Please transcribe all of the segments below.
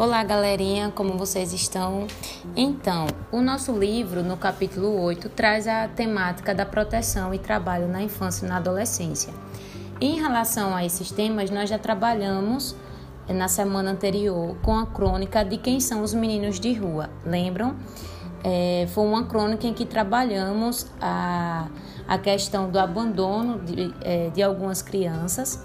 Olá, galerinha, como vocês estão? Então, o nosso livro, no capítulo 8, traz a temática da proteção e trabalho na infância e na adolescência. Em relação a esses temas, nós já trabalhamos eh, na semana anterior com a crônica de quem são os meninos de rua, lembram? É, foi uma crônica em que trabalhamos a, a questão do abandono de, é, de algumas crianças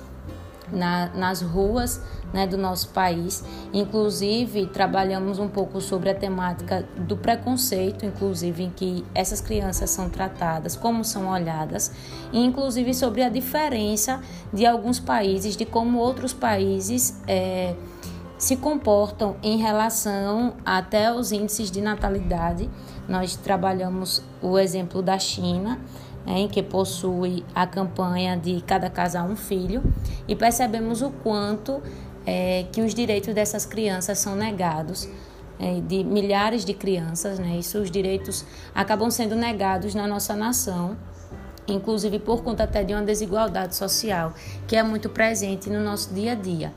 na, nas ruas né, do nosso país. Inclusive, trabalhamos um pouco sobre a temática do preconceito, inclusive em que essas crianças são tratadas, como são olhadas, e inclusive sobre a diferença de alguns países, de como outros países é, se comportam em relação até aos índices de natalidade. Nós trabalhamos o exemplo da China né, em que possui a campanha de cada casal um filho, e percebemos o quanto é, que os direitos dessas crianças são negados, é, de milhares de crianças, né, isso os direitos acabam sendo negados na nossa nação, inclusive por conta até de uma desigualdade social que é muito presente no nosso dia a dia.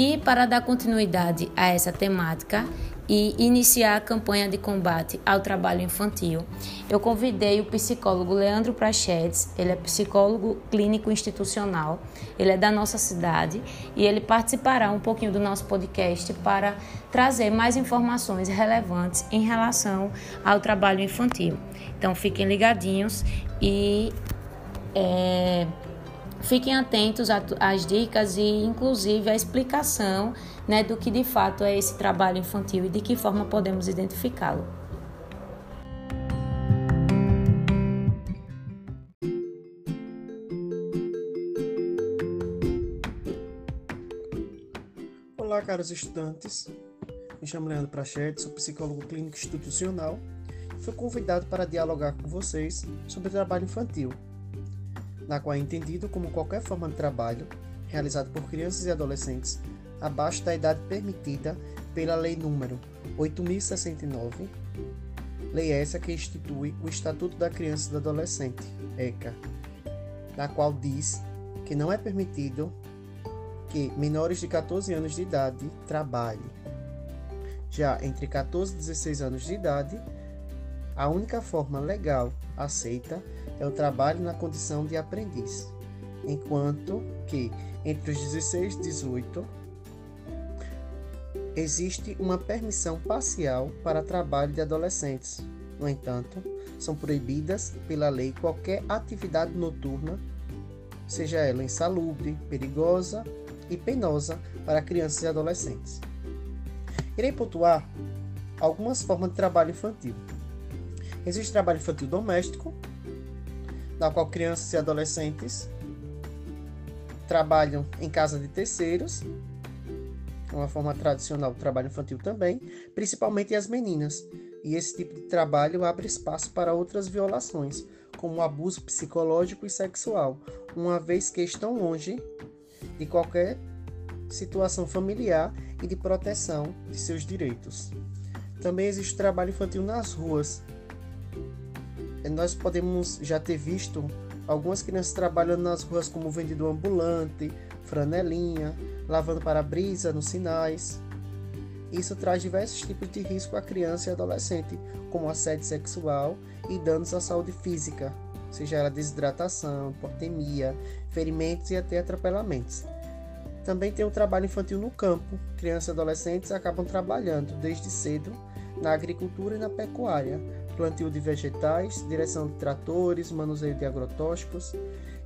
E para dar continuidade a essa temática, e iniciar a campanha de combate ao trabalho infantil, eu convidei o psicólogo Leandro Prachetes, ele é psicólogo clínico institucional, ele é da nossa cidade e ele participará um pouquinho do nosso podcast para trazer mais informações relevantes em relação ao trabalho infantil. Então fiquem ligadinhos e é, Fiquem atentos às dicas e, inclusive, à explicação né, do que de fato é esse trabalho infantil e de que forma podemos identificá-lo. Olá, caros estudantes. Me chamo Leandro Prachete, sou psicólogo clínico institucional e fui convidado para dialogar com vocês sobre trabalho infantil na qual é entendido como qualquer forma de trabalho realizado por crianças e adolescentes abaixo da idade permitida pela Lei número 8069, lei essa que institui o Estatuto da Criança e do Adolescente, ECA, na qual diz que não é permitido que menores de 14 anos de idade trabalhem. Já entre 14 e 16 anos de idade, a única forma legal aceita é o trabalho na condição de aprendiz, enquanto que entre os 16 e 18 existe uma permissão parcial para trabalho de adolescentes. No entanto, são proibidas pela lei qualquer atividade noturna, seja ela insalubre, perigosa e penosa para crianças e adolescentes. Irei pontuar algumas formas de trabalho infantil. Existe trabalho infantil doméstico, na qual crianças e adolescentes trabalham em casa de terceiros, uma forma tradicional do trabalho infantil também, principalmente as meninas. E esse tipo de trabalho abre espaço para outras violações, como o abuso psicológico e sexual, uma vez que estão longe de qualquer situação familiar e de proteção de seus direitos. Também existe trabalho infantil nas ruas, nós podemos já ter visto algumas crianças trabalhando nas ruas como vendedor ambulante, franelinha, lavando para-brisa nos sinais. Isso traz diversos tipos de risco à criança e adolescente, como assédio sexual e danos à saúde física, seja ela desidratação, hipotemia, ferimentos e até atropelamentos. Também tem o trabalho infantil no campo. Crianças e adolescentes acabam trabalhando desde cedo na agricultura e na pecuária, plantio de vegetais, direção de tratores, manuseio de agrotóxicos,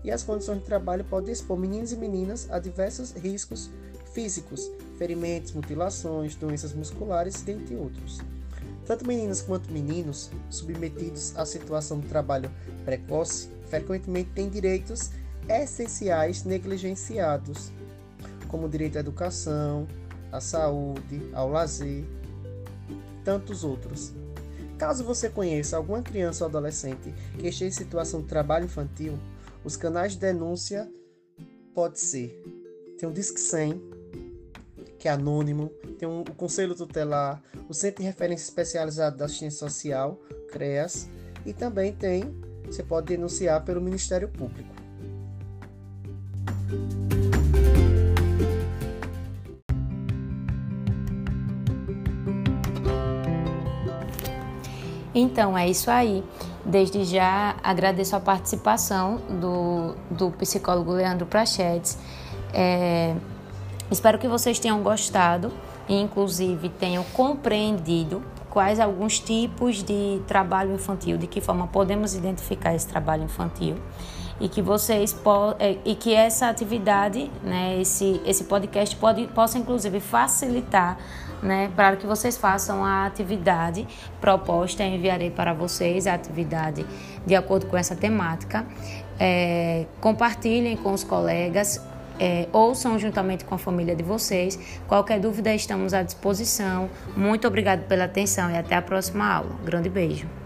e as condições de trabalho podem expor meninos e meninas a diversos riscos físicos, ferimentos, mutilações, doenças musculares, dentre outros. Tanto meninas quanto meninos submetidos à situação de trabalho precoce frequentemente têm direitos essenciais negligenciados, como o direito à educação, à saúde, ao lazer, tantos outros. Caso você conheça alguma criança ou adolescente que esteja em situação de trabalho infantil, os canais de denúncia pode ser tem o Disque 100, que é anônimo, tem o Conselho Tutelar, o Centro de Referência Especializado da Assistência Social, CREAS, e também tem, você pode denunciar pelo Ministério Público. Então é isso aí. Desde já agradeço a participação do, do psicólogo Leandro Prachetes. É, espero que vocês tenham gostado e, inclusive, tenham compreendido quais alguns tipos de trabalho infantil, de que forma podemos identificar esse trabalho infantil e que vocês é, e que essa atividade, né, esse esse podcast pode possa inclusive facilitar, né, para que vocês façam a atividade proposta, eu enviarei para vocês a atividade de acordo com essa temática. É, compartilhem com os colegas, é, ouçam juntamente com a família de vocês. Qualquer dúvida, estamos à disposição. Muito obrigado pela atenção e até a próxima aula. Grande beijo.